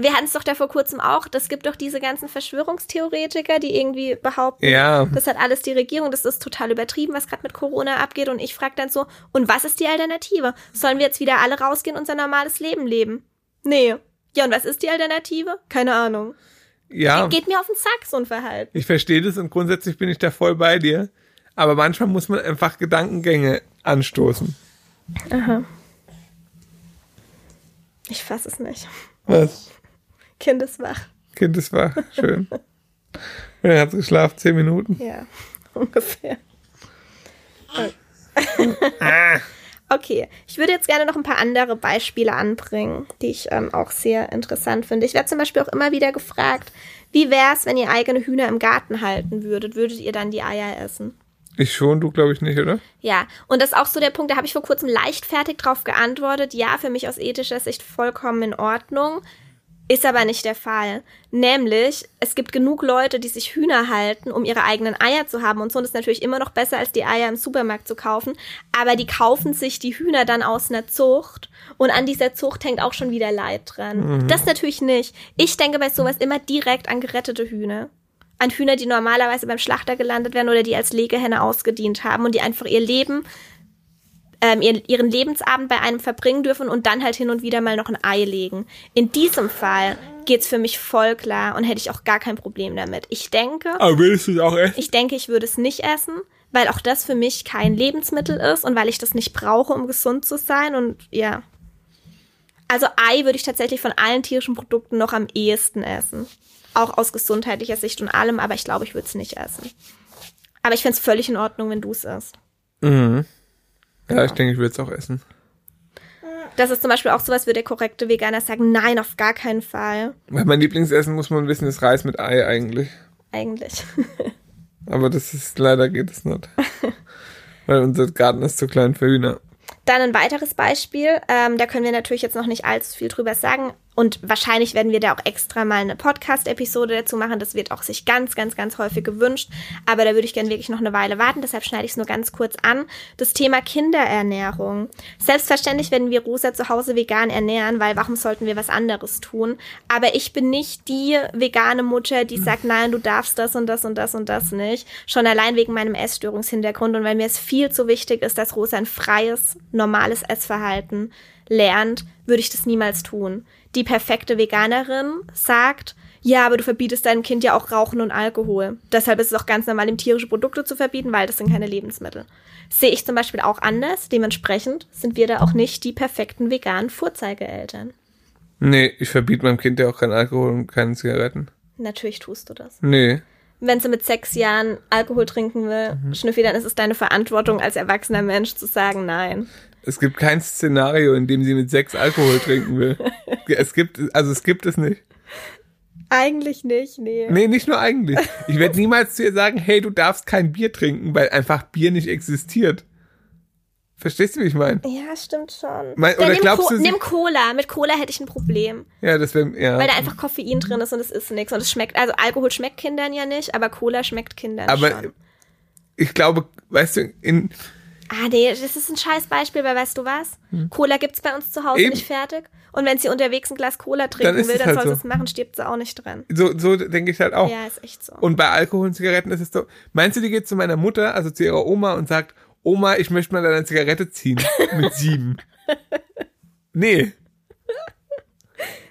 Wir hatten es doch da vor kurzem auch. Das gibt doch diese ganzen Verschwörungstheoretiker, die irgendwie behaupten, Ja. das hat alles die Regierung, das ist total übertrieben, was gerade mit Corona abgeht. Und ich frage dann so, und was ist die Alternative? Sollen wir jetzt wieder alle rausgehen und unser normales Leben leben? Nee. Ja, und was ist die Alternative? Keine Ahnung. Ja. Geht mir auf den Sack, so ein Verhalten. Ich verstehe das und grundsätzlich bin ich da voll bei dir. Aber manchmal muss man einfach Gedankengänge anstoßen. Aha. Ich fass es nicht. Was? Kind ist wach. Kind ist wach. Schön. Und er hat geschlafen, zehn Minuten. Ja, ungefähr. Ah. Okay, ich würde jetzt gerne noch ein paar andere Beispiele anbringen, die ich ähm, auch sehr interessant finde. Ich werde zum Beispiel auch immer wieder gefragt, wie wäre es, wenn ihr eigene Hühner im Garten halten würdet? Würdet ihr dann die Eier essen? Ich schon, du glaube ich nicht, oder? Ja, und das ist auch so der Punkt, da habe ich vor kurzem leichtfertig drauf geantwortet. Ja, für mich aus ethischer Sicht vollkommen in Ordnung. Ist aber nicht der Fall. Nämlich, es gibt genug Leute, die sich Hühner halten, um ihre eigenen Eier zu haben und so. Und ist natürlich immer noch besser, als die Eier im Supermarkt zu kaufen. Aber die kaufen sich die Hühner dann aus einer Zucht. Und an dieser Zucht hängt auch schon wieder Leid dran. Das natürlich nicht. Ich denke bei sowas immer direkt an gerettete Hühner. An Hühner, die normalerweise beim Schlachter gelandet werden oder die als Legehenne ausgedient haben und die einfach ihr Leben ähm, ihren, ihren Lebensabend bei einem verbringen dürfen und dann halt hin und wieder mal noch ein Ei legen. In diesem Fall geht's für mich voll klar und hätte ich auch gar kein Problem damit. Ich denke, Aber willst du es auch essen? ich denke, ich würde es nicht essen, weil auch das für mich kein Lebensmittel ist und weil ich das nicht brauche, um gesund zu sein und ja. Also Ei würde ich tatsächlich von allen tierischen Produkten noch am ehesten essen. Auch aus gesundheitlicher Sicht und allem, aber ich glaube, ich würde es nicht essen. Aber ich fände es völlig in Ordnung, wenn du es isst. Mhm. Ja, ich denke, ich würde es auch essen. Das ist zum Beispiel auch sowas, würde der korrekte Veganer sagen, nein, auf gar keinen Fall. Weil mein Lieblingsessen, muss man wissen, ist Reis mit Ei eigentlich. Eigentlich. Aber das ist, leider geht es nicht. Weil unser Garten ist zu klein für Hühner. Dann ein weiteres Beispiel, ähm, da können wir natürlich jetzt noch nicht allzu viel drüber sagen. Und wahrscheinlich werden wir da auch extra mal eine Podcast-Episode dazu machen. Das wird auch sich ganz, ganz, ganz häufig gewünscht. Aber da würde ich gerne wirklich noch eine Weile warten. Deshalb schneide ich es nur ganz kurz an. Das Thema Kinderernährung. Selbstverständlich werden wir Rosa zu Hause vegan ernähren, weil warum sollten wir was anderes tun? Aber ich bin nicht die vegane Mutter, die sagt, nein, du darfst das und das und das und das nicht. Schon allein wegen meinem Essstörungshintergrund und weil mir es viel zu wichtig ist, dass Rosa ein freies, normales Essverhalten lernt, würde ich das niemals tun. Die perfekte Veganerin sagt, ja, aber du verbietest deinem Kind ja auch Rauchen und Alkohol. Deshalb ist es auch ganz normal, ihm tierische Produkte zu verbieten, weil das sind keine Lebensmittel. Sehe ich zum Beispiel auch anders. Dementsprechend sind wir da auch nicht die perfekten veganen Vorzeigeeltern. Nee, ich verbiete meinem Kind ja auch keinen Alkohol und keine Zigaretten. Natürlich tust du das. Nee. Wenn sie mit sechs Jahren Alkohol trinken will, Schnüffi, dann ist es deine Verantwortung als erwachsener Mensch zu sagen Nein. Es gibt kein Szenario, in dem sie mit sechs Alkohol trinken will. Es gibt, also es gibt es nicht. Eigentlich nicht, nee. Nee, nicht nur eigentlich. Ich werde niemals zu ihr sagen, hey, du darfst kein Bier trinken, weil einfach Bier nicht existiert. Verstehst du, wie ich meine? Ja, stimmt schon. Mein- oder nimm, glaubst Co du, nimm Cola. Mit Cola hätte ich ein Problem. Ja, das wäre, ja. Weil da einfach Koffein drin ist und es ist nichts. Und es schmeckt, also Alkohol schmeckt Kindern ja nicht, aber Cola schmeckt Kindern Aber schon. ich glaube, weißt du, in, Ah, nee, das ist ein scheiß Beispiel, weil weißt du was? Cola gibt's bei uns zu Hause Hm. Eben. nicht fertig. Und wenn sie unterwegs ein Glas Cola trinken ist will, dann halt soll so. sie es machen, stirbt sie auch nicht dran. so, so denke ich halt auch. Ja, ist echt so. Und bei Alkohol und Zigaretten ist es so. Meinst du, die geht zu meiner Mutter, also zu ihrer Oma und sagt, Oma, ich möchte mal deine Zigarette ziehen mit sieben? nee.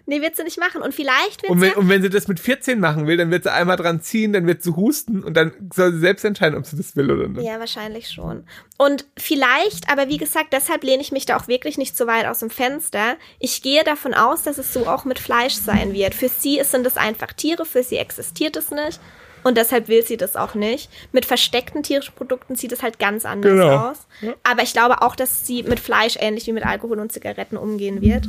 Nee, wird sie nicht machen. Und vielleicht wird Und wenn, sie. und wenn sie das mit 14 machen will, dann wird sie einmal dran ziehen, dann wird sie husten und dann soll sie selbst entscheiden, ob sie das will oder nicht. Ja, wahrscheinlich schon. Und vielleicht, aber wie gesagt, deshalb lehne ich mich da auch wirklich nicht so weit aus dem Fenster. Ich gehe davon aus, dass es so auch mit Fleisch sein wird. Für sie sind es einfach Tiere, für sie existiert es nicht. Und deshalb will sie das auch nicht. Mit versteckten tierischen Produkten sieht es halt ganz anders Genau. aus. Aber ich glaube auch, dass sie mit Fleisch ähnlich wie mit Alkohol und Zigaretten umgehen wird.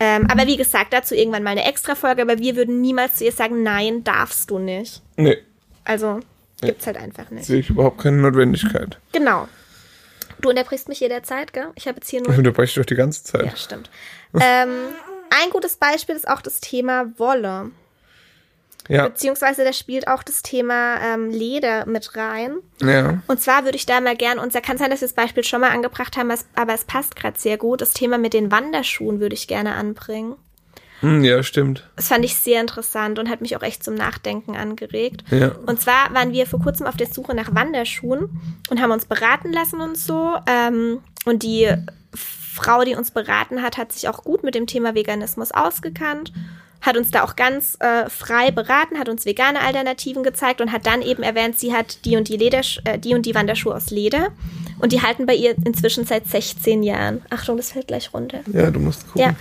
Ähm, aber wie gesagt, dazu irgendwann mal eine Extra-Folge. Aber wir würden niemals zu ihr sagen, nein, darfst du nicht. Nee, Also gibt's halt einfach nicht. sehe ich überhaupt keine Notwendigkeit. Genau. Du unterbrichst mich jederzeit, gell? Ich habe jetzt hier Ich nur. unterbreche doch die ganze Zeit. Ja, stimmt. ähm, ein gutes Beispiel ist auch das Thema Wolle. Ja, Beziehungsweise da spielt auch das Thema ähm, Leder mit rein. ja. Und zwar würde ich da mal gern, und da kann sein, dass wir das Beispiel schon mal angebracht haben, aber es passt gerade sehr gut. Das Thema mit den Wanderschuhen würde ich gerne anbringen. Hm, ja, stimmt. Das fand ich sehr interessant und hat mich auch echt zum Nachdenken angeregt. Ja. Und zwar waren wir vor kurzem auf der Suche nach Wanderschuhen und haben uns beraten lassen und so. Ähm, und die Frau, die uns beraten hat, hat sich auch gut mit dem Thema Veganismus ausgekannt, hat uns da auch ganz äh, frei beraten, hat uns vegane Alternativen gezeigt und hat dann eben erwähnt, sie hat die und die Leder, äh, die und die Wanderschuhe aus Leder und die halten bei ihr inzwischen seit 16 Jahren. Achtung, das fällt gleich runter. Ja, du musst gucken. Ja.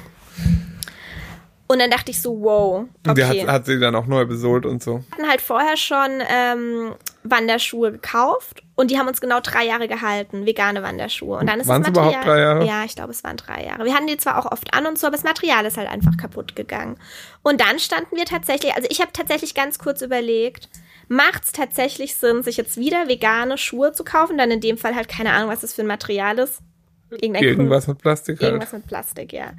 Und dann dachte ich so, wow, Und Die okay hat, hat sie dann auch neu besohlt und so. hatten halt vorher schon ähm, Wanderschuhe gekauft und die haben uns genau drei Jahre gehalten, vegane Wanderschuhe. Und dann ist Waren's das Material. überhaupt drei Jahre? Ja, ich glaube, es waren drei Jahre. Wir hatten die zwar auch oft an und so, aber das Material ist halt einfach kaputt gegangen. Und dann standen wir tatsächlich, also ich habe tatsächlich ganz kurz überlegt, macht es tatsächlich Sinn, sich jetzt wieder vegane Schuhe zu kaufen? Dann in dem Fall halt keine Ahnung, was das für ein Material ist. Irgendein Irgendwas mit Plastik halt. Irgendwas mit Plastik, ja.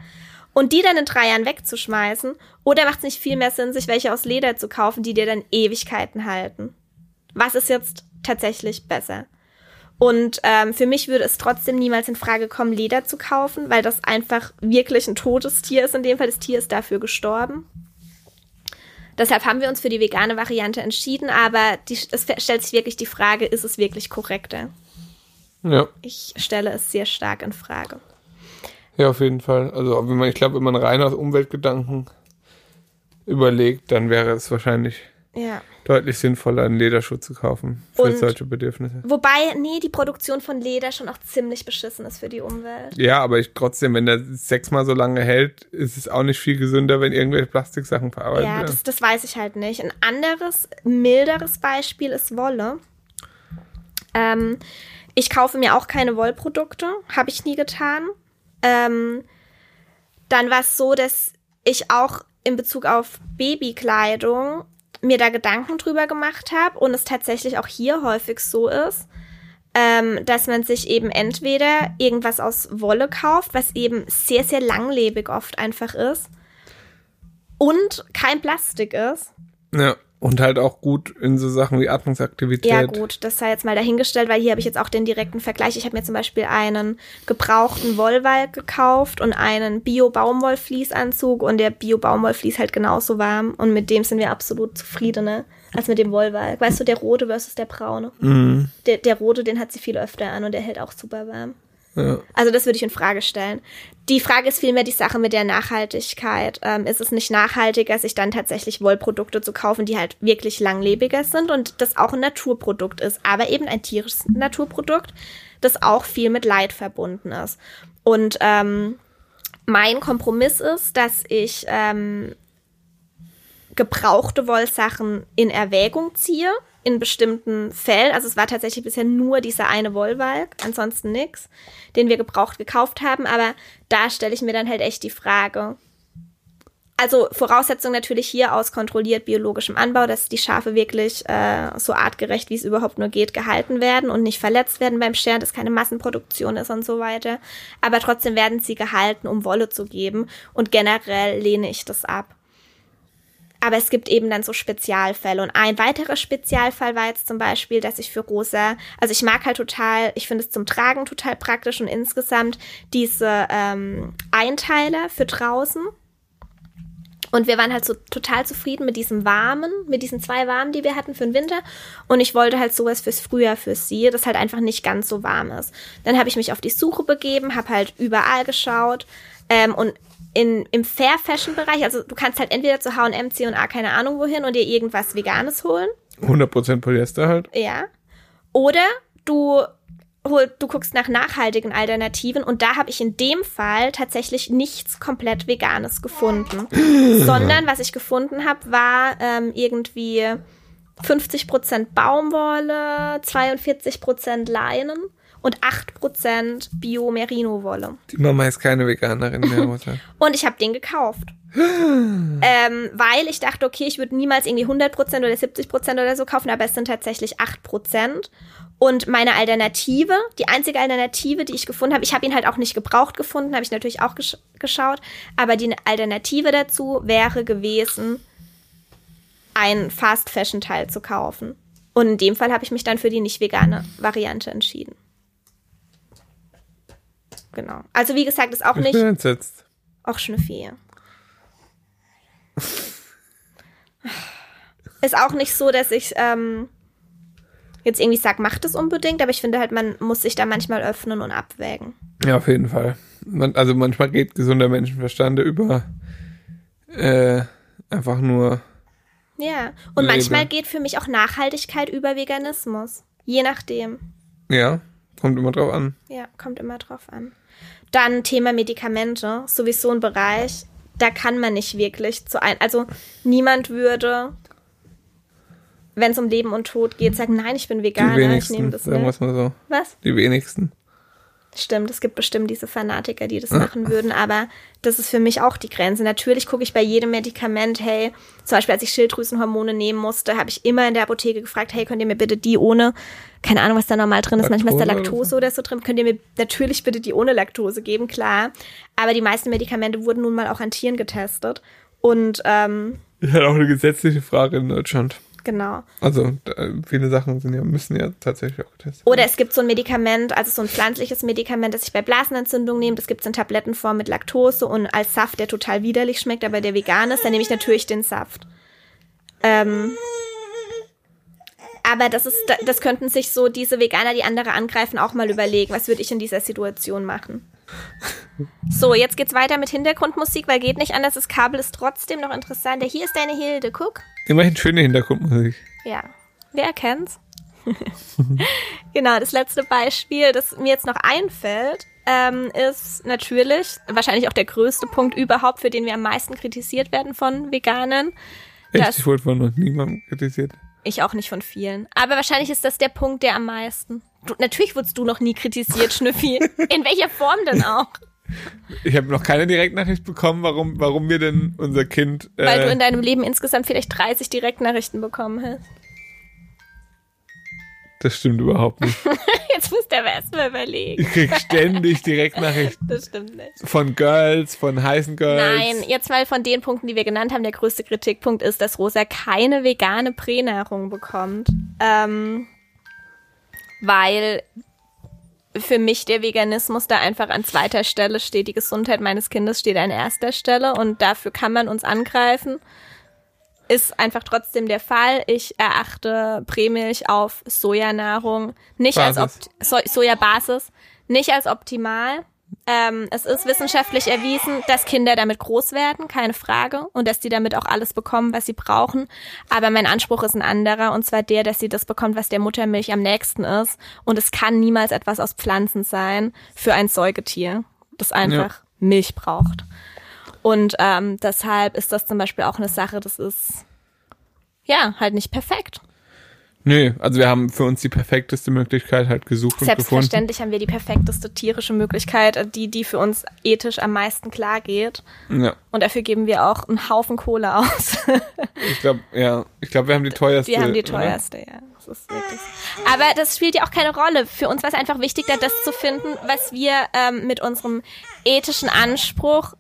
Und die dann in drei Jahren wegzuschmeißen? Oder macht es nicht viel mehr Sinn, sich welche aus Leder zu kaufen, die dir dann Ewigkeiten halten? Was ist jetzt tatsächlich besser? Und ähm, für mich würde es trotzdem niemals in Frage kommen, Leder zu kaufen, weil das einfach wirklich ein totes Tier ist. In dem Fall, das Tier ist dafür gestorben. Deshalb haben wir uns für die vegane Variante entschieden, aber die, es stellt sich wirklich die Frage, ist es wirklich korrekter? Ja. Ich stelle es sehr stark in Frage. Ja, auf jeden Fall. Also wenn man, ich glaube, wenn man rein aus Umweltgedanken überlegt, dann wäre es wahrscheinlich Ja. deutlich sinnvoller, einen Lederschuh zu kaufen für Und- solche Bedürfnisse. Wobei, nee, die Produktion von Leder schon auch ziemlich beschissen ist für die Umwelt. Ja, aber ich trotzdem, wenn der sechsmal so lange hält, ist es auch nicht viel gesünder, wenn irgendwelche Plastiksachen verarbeitet Ja, werden. das, das weiß ich halt nicht. Ein anderes, milderes Beispiel ist Wolle. Ähm, ich kaufe mir auch keine Wollprodukte, habe ich nie getan. Ähm, dann war es so, dass ich auch in Bezug auf Babykleidung mir da Gedanken drüber gemacht habe und es tatsächlich auch hier häufig so ist, ähm, dass man sich eben entweder irgendwas aus Wolle kauft, was eben sehr, sehr langlebig oft einfach ist und kein Plastik ist. Ja, und halt auch gut in so Sachen wie Atmungsaktivität. Ja gut, das sei jetzt mal dahingestellt, weil hier habe ich jetzt auch den direkten Vergleich. Ich habe mir zum Beispiel einen gebrauchten Wollwalk gekauft und einen Bio-Baumwollfließanzug und der Bio-Baumwollflies halt genauso warm und mit dem sind wir absolut zufriedener als mit dem Wollwalk. Weißt du, der rote versus der braune. Mhm. Der, der rote, den hat sie viel öfter an und der hält auch super warm. Also das würde ich in Frage stellen. Die Frage ist vielmehr die Sache mit der Nachhaltigkeit. Ähm, ist es nicht nachhaltiger, sich dann tatsächlich Wollprodukte zu kaufen, die halt wirklich langlebiger sind und das auch ein Naturprodukt ist, aber eben ein tierisches Naturprodukt, das auch viel mit Leid verbunden ist. Und ähm, mein Kompromiss ist, dass ich ähm, gebrauchte Wollsachen in Erwägung ziehe, in bestimmten Fällen. Also es war tatsächlich bisher nur dieser eine Wollwalk, ansonsten nix, den wir gebraucht gekauft haben. Aber da stelle ich mir dann halt echt die Frage. Also Voraussetzung natürlich hier aus kontrolliert biologischem Anbau, dass die Schafe wirklich äh, so artgerecht, wie es überhaupt nur geht, gehalten werden und nicht verletzt werden beim Scheren, dass keine Massenproduktion ist und so weiter. Aber trotzdem werden sie gehalten, um Wolle zu geben. Und generell lehne ich das ab. Aber es gibt eben dann so Spezialfälle. Und ein weiterer Spezialfall war jetzt zum Beispiel, dass ich für Rosa, also ich mag halt total, ich finde es zum Tragen total praktisch und insgesamt diese ähm, Einteiler für draußen. Und wir waren halt so total zufrieden mit diesem warmen, mit diesen zwei warmen, die wir hatten für den Winter. Und ich wollte halt sowas fürs Frühjahr für sie, das halt einfach nicht ganz so warm ist. Dann habe ich mich auf die Suche begeben, habe halt überall geschaut. Ähm, und in, im Fair Fashion Bereich, also du kannst halt entweder zu H&M, C&A, keine Ahnung wohin und dir irgendwas Veganes holen. 100% Polyester halt. Ja. Oder du hol, du guckst nach nachhaltigen Alternativen und da habe ich in dem Fall tatsächlich nichts komplett Veganes gefunden, sondern was ich gefunden habe, war ähm, irgendwie 50% Baumwolle, 42% Leinen und 8% Bio-Merino-Wolle. Die Mama ist keine Veganerin mehr, Mutter. Und ich habe den gekauft. ähm, weil ich dachte, okay, ich würde niemals irgendwie 100% oder 70% oder so kaufen, aber es sind tatsächlich 8%. Und meine Alternative, die einzige Alternative, die ich gefunden habe, ich habe ihn halt auch nicht gebraucht gefunden, habe ich natürlich auch gesch geschaut, aber die Alternative dazu wäre gewesen, ein Fast-Fashion-Teil zu kaufen. Und in dem Fall habe ich mich dann für die nicht vegane Variante entschieden. Genau. Also wie gesagt, ist auch Ich nicht. bin entsetzt. Auch Schnüffi. Ist auch nicht so, dass ich ähm, jetzt irgendwie sage, mach das unbedingt, aber ich finde halt, man muss sich da manchmal öffnen und abwägen. Ja, auf jeden Fall. Man, also manchmal geht gesunder Menschenverstand über äh, einfach nur. Ja. Und Lebe. manchmal geht für mich auch Nachhaltigkeit über Veganismus. Je nachdem. Ja, kommt immer drauf an. Ja, kommt immer drauf an. Dann Thema Medikamente, sowieso ein Bereich, da kann man nicht wirklich zu ein. Also niemand würde, wenn es um Leben und Tod geht, sagen, nein, ich bin Veganer, ich nehme das sagen wir mal so. Was? Die wenigsten. Stimmt, es gibt bestimmt diese Fanatiker, die das machen würden, aber das ist für mich auch die Grenze. Natürlich gucke ich bei jedem Medikament, hey, zum Beispiel als ich Schilddrüsenhormone nehmen musste, habe ich immer in der Apotheke gefragt, hey, könnt ihr mir bitte die ohne, keine Ahnung, was da normal drin ist, manchmal ist da Laktose oder Laktose so drin, könnt ihr mir natürlich bitte die ohne Laktose geben, klar. Aber die meisten Medikamente wurden nun mal auch an Tieren getestet. Und ähm, Ist halt auch eine gesetzliche Frage in Deutschland. Genau. Also viele Sachen sind ja, müssen ja tatsächlich auch getestet Oder es gibt so ein Medikament, also so ein pflanzliches Medikament, das ich bei Blasenentzündung nehme. Das gibt es in Tablettenform mit Laktose und als Saft, der total widerlich schmeckt, aber der vegan ist, dann nehme ich natürlich den Saft. Ähm, aber das ist, das könnten sich so diese Veganer, die andere angreifen, auch mal überlegen, was würde ich in dieser Situation machen. So, jetzt geht's weiter mit Hintergrundmusik, weil geht nicht anders. Das Kabel ist trotzdem noch interessant. Hier ist deine Hilde, guck. Immerhin schöne Hintergrundmusik. Ja, wer kennt's? genau, das letzte Beispiel, das mir jetzt noch einfällt, ähm, ist natürlich wahrscheinlich auch der größte Punkt überhaupt, für den wir am meisten kritisiert werden von Veganern. Echt, ich wurde von noch niemandem kritisiert. Ich auch nicht von vielen. Aber wahrscheinlich ist das der Punkt, der am meisten. Du, natürlich wurdest du noch nie kritisiert, Schnüffi. In welcher Form denn auch? Ich habe noch keine Direktnachricht bekommen, warum, warum wir denn unser Kind. Äh, Weil du in deinem Leben insgesamt vielleicht 30 Direktnachrichten bekommen hast. das stimmt überhaupt nicht. Jetzt musst du aber erstmal überlegen. Ich krieg ständig Direktnachrichten Das stimmt nicht. von Girls, von heißen Girls. Nein, jetzt mal von den Punkten, die wir genannt haben, der größte Kritikpunkt ist, dass Rosa keine vegane Pränahrung bekommt. Ähm, weil für mich der Veganismus da einfach an zweiter Stelle steht. Die Gesundheit meines Kindes steht an erster Stelle und dafür kann man uns angreifen. Ist einfach trotzdem der Fall. Ich erachte Prämilch auf Sojanahrung nicht als Basis. Opt so Sojabasis nicht als optimal. Ähm, es ist wissenschaftlich erwiesen, dass Kinder damit groß werden, keine Frage, und dass die damit auch alles bekommen, was sie brauchen. Aber mein Anspruch ist ein anderer, und zwar der, dass sie das bekommt, was der Muttermilch am nächsten ist. Und es kann niemals etwas aus Pflanzen sein für ein Säugetier, das einfach Milch braucht. Und ähm, deshalb ist das zum Beispiel auch eine Sache, das ist ja halt nicht perfekt. Nö, also wir haben für uns die perfekteste Möglichkeit halt gesucht und gefunden. Selbstverständlich haben wir die perfekteste tierische Möglichkeit, die, die für uns ethisch am meisten klar geht. Ja, Und dafür geben wir auch einen Haufen Kohle aus. ich glaube, ja, ich glaube, wir haben die teuerste. wir haben die oder? teuerste, ja. Das ist wirklich so. Aber das spielt ja auch keine Rolle. Für uns war es einfach wichtig, da das zu finden, was wir ähm, mit unserem ethischen Anspruch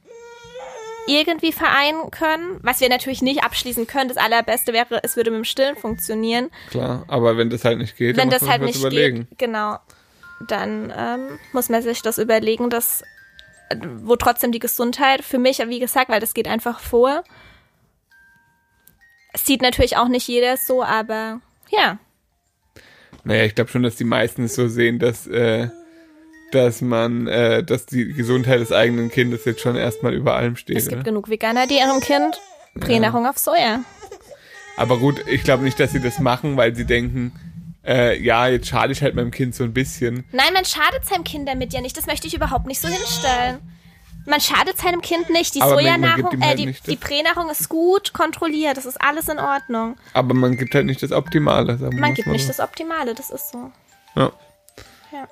irgendwie vereinen können. Was wir natürlich nicht abschließen können. Das Allerbeste wäre, es würde mit dem Stillen funktionieren. Klar, aber wenn das halt nicht geht, Wenn dann das muss man halt sich nicht was überlegen. geht, genau, dann ähm, muss man sich das überlegen, dass äh, wo trotzdem die Gesundheit für mich, wie gesagt, weil das geht einfach vor. Es sieht natürlich auch nicht jeder so, aber ja, Naja, ich glaube schon, dass die meisten es so sehen, dass äh, dass man, äh, dass die Gesundheit des eigenen Kindes jetzt schon erstmal über allem steht. Es gibt oder? genug Veganer, die ihrem Kind Pränahrung auf Soja. Aber gut, ich glaube nicht, dass sie das machen, weil sie denken, äh, ja, jetzt schade ich halt meinem Kind so ein bisschen. Nein, man schadet seinem Kind damit ja nicht. Das möchte ich überhaupt nicht so hinstellen. Man schadet seinem Kind nicht. Die man- man Sojanahrung, äh, halt die, nicht die das- Pränahrung ist gut kontrolliert. Das ist alles in Ordnung. Aber man gibt halt nicht das Optimale. Man gibt mal nicht so. das Optimale, das ist so. Ja, Ja.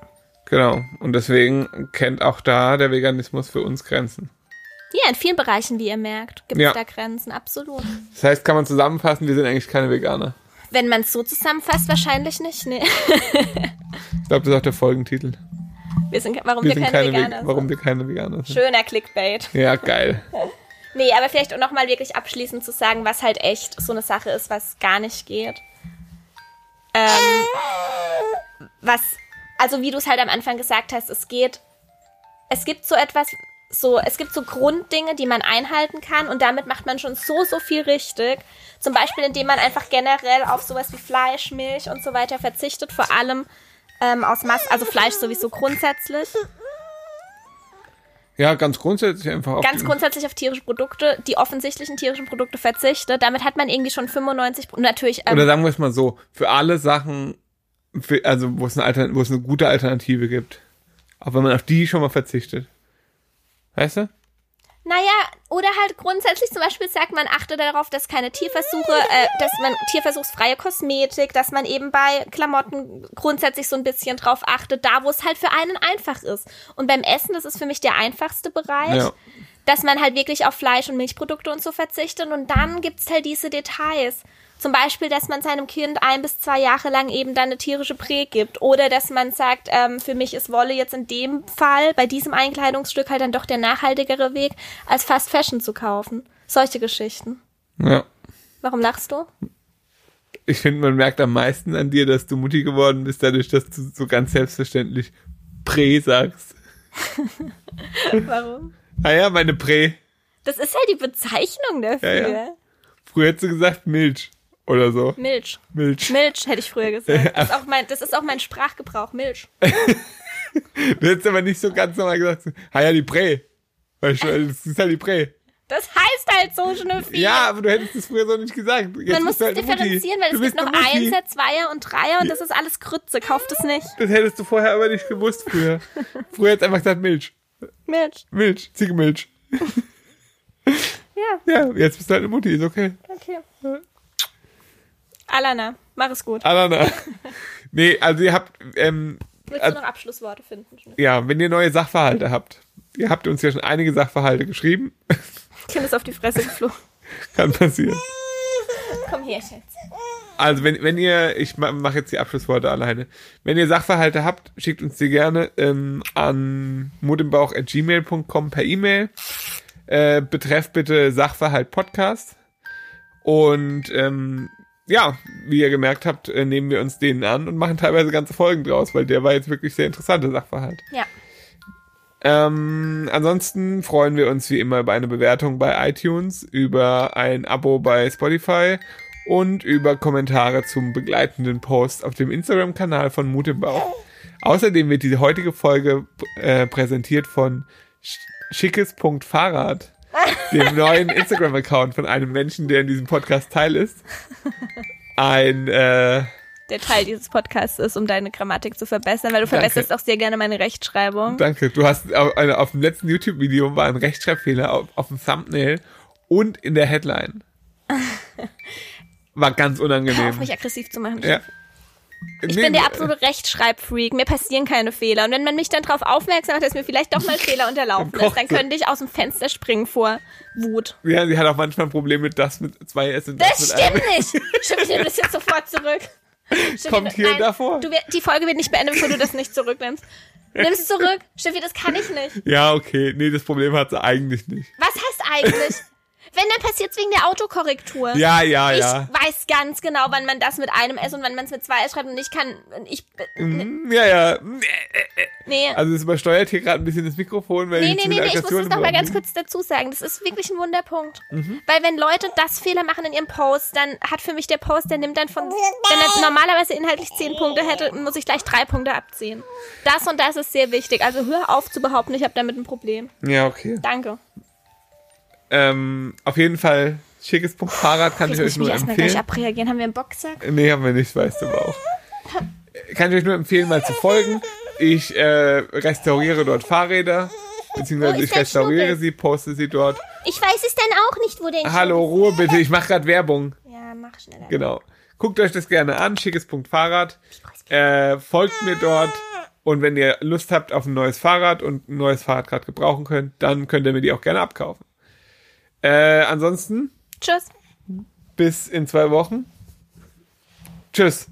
Genau. Und deswegen kennt auch da der Veganismus für uns Grenzen. Ja, in vielen Bereichen, wie ihr merkt, gibt es Ja. da Grenzen, absolut. Das heißt, kann man zusammenfassen, wir sind eigentlich keine Veganer. Wenn man es so zusammenfasst, wahrscheinlich nicht. Nee. Ich glaube, das ist auch der Folgentitel. Wir sind, warum Wir wir, sind keine, keine, Veganer Ve sind. warum wir keine Veganer sind. Schöner Clickbait. Ja, geil. Nee, aber vielleicht auch nochmal wirklich abschließend zu sagen, was halt echt so eine Sache ist, was gar nicht geht. Ähm, was, also wie du es halt am Anfang gesagt hast, es geht, es gibt so etwas, so, es gibt so Grunddinge, die man einhalten kann und damit macht man schon so, so viel richtig. Zum Beispiel, indem man einfach generell auf sowas wie Fleisch, Milch und so weiter verzichtet, vor allem ähm, aus Mass, also Fleisch sowieso grundsätzlich. Ja, ganz grundsätzlich einfach auf ganz grundsätzlich auf tierische Produkte, die offensichtlichen tierischen Produkte verzichtet. Damit hat man irgendwie schon 95, und natürlich, ähm, Oder sagen wir es mal so, für alle Sachen, für, also wo es, eine Altern wo es eine gute Alternative gibt. Auch wenn man auf die schon mal verzichtet. Weißt du? naja, oder halt grundsätzlich zum Beispiel sagt man, achte darauf, dass keine Tierversuche, äh, dass man tierversuchsfreie Kosmetik, dass man eben bei Klamotten grundsätzlich so ein bisschen drauf achtet, da wo es halt für einen einfach ist. Und beim Essen, das ist für mich der einfachste Bereich. Ja. dass man halt wirklich auf Fleisch und Milchprodukte und so verzichtet. Und dann gibt's halt diese Details. Zum Beispiel, dass man seinem Kind ein bis zwei Jahre lang eben dann eine tierische Prä gibt. Oder dass man sagt, ähm, für mich ist Wolle jetzt in dem Fall, bei diesem Einkleidungsstück halt dann doch der nachhaltigere Weg, als Fast Fashion zu kaufen. Solche Geschichten. Ja. Warum lachst du? Ich finde, man merkt am meisten an dir, dass du Mutti geworden bist, dadurch, dass du so ganz selbstverständlich Prä sagst. Warum? Naja, meine Prä. Das ist halt die Bezeichnung dafür. Ja, ja. Früher hättest du gesagt Milch oder so. Milch. Milch. Milch, hätte ich früher gesagt. Das ist auch mein, das ist auch mein Sprachgebrauch. Milch. Du hättest aber nicht so ganz normal gesagt, ja, die Prä. Weißt du, das ist halt die Prä. Das heißt halt so schnüffig. Ja, aber du hättest es früher so nicht gesagt. Jetzt Man muss es halt Mutti. differenzieren, weil Du es gibt noch. Einser, Zweier und Dreier und das ist alles Krütze. Kauft es nicht. Das hättest du vorher aber nicht gewusst früher. früher hättest du einfach gesagt Milch. Milch. Milch, Ziegenmilch. Ja, Ja, jetzt bist du halt eine Mutti, ist okay. okay. Alana, mach es gut. Alana. nee, also ihr habt, ähm, Willst du noch Abschlussworte finden? ja, wenn ihr neue Sachverhalte habt, ihr habt uns ja schon einige Sachverhalte geschrieben, Kind ist auf die Fresse geflogen. kann passieren. Komm her, Schatz. Also wenn, wenn ihr, ich mache jetzt die Abschlussworte alleine, wenn ihr Sachverhalte habt, schickt uns die gerne ähm, an mutimbauch.gmail.com per E-Mail. Äh, betreff bitte Sachverhalt Podcast. Und ähm, ja, wie ihr gemerkt habt, äh, nehmen wir uns denen an und machen teilweise ganze Folgen draus, weil der war jetzt wirklich sehr interessanter Sachverhalt. Ja. Ähm, ansonsten freuen wir uns wie immer über eine Bewertung bei iTunes, über ein Abo bei Spotify und über Kommentare zum begleitenden Post auf dem Instagram-Kanal von Mut im Bauch. Außerdem wird diese heutige Folge äh, präsentiert von Sch- schickes.fahrrad, dem neuen Instagram-Account von einem Menschen, der in diesem Podcast Teil ist. Ein äh, Der Teil dieses Podcasts ist, um deine Grammatik zu verbessern, weil du Danke. verbesserst auch sehr gerne meine Rechtschreibung. Danke. Du hast auf, eine, auf dem letzten YouTube-Video war ein Rechtschreibfehler auf, auf dem Thumbnail und in der Headline. War ganz Hör auf, unangenehm. mich aggressiv zu machen. Ja. Ich bin der absolute Rechtschreibfreak. Mir passieren keine Fehler. Und wenn man mich dann darauf aufmerksam macht, dass mir vielleicht doch mal Fehler unterlaufen Dann ist, dann könnte ich aus dem Fenster springen vor Wut. Ja, sie hat auch manchmal ein Problem mit das mit zwei S und das, Das mit stimmt einem. nicht. Schiff, ich das jetzt sofort zurück. Schiffi, Kommt hier und da vor. Du, die Folge wird nicht beendet, bevor du das nicht zurücknimmst. Nimm es zurück. Schiffi, das kann ich nicht. Ja, okay. Nee, das Problem hat sie eigentlich nicht. Was heißt eigentlich? Wenn, dann passiert es wegen der Autokorrektur. Ja, ja, ich ja. weiß ganz genau, wann man das mit einem S und wann man es mit zwei S schreibt und ich kann, ich, Mm, Ja, ja. nee. Also es übersteuert hier gerade ein bisschen das Mikrofon, weil Nee, ich nee, nee, nee, ich muss das noch mal im ganz kurz dazu sagen. Das ist wirklich ein Wunderpunkt. Mhm. Weil wenn Leute das Fehler machen in ihrem Post, dann hat für mich der Post, der nimmt dann von, wenn er normalerweise inhaltlich zehn Punkte hätte, muss ich gleich drei Punkte abziehen. Das und das ist sehr wichtig. Also hör auf zu behaupten, ich habe damit ein Problem. Ja, okay. Danke. Ähm, auf jeden Fall, schickes Punkt Fahrrad kann ich Jetzt euch ich mich nur erstmal gleich empfehlen. abreagieren. Haben wir einen Boxsack? Nee, haben wir nicht, weißt du aber auch. Kann ich euch nur empfehlen, mal zu folgen. Ich äh, restauriere dort Fahrräder, beziehungsweise ich restauriere Schnubbel? sie, poste sie dort. Ich weiß es dann auch nicht, wo der Hallo, Ruhe bitte, ich mache gerade Werbung. Ja, mach schneller. Genau. Guckt euch das gerne an, schickes Punkt Fahrrad. Äh, folgt mir dort. Und wenn ihr Lust habt auf ein neues Fahrrad und ein neues Fahrrad gerade gebrauchen könnt, dann könnt ihr mir die auch gerne abkaufen. Äh, ansonsten Tschüss. bis in zwei Wochen. Tschüss.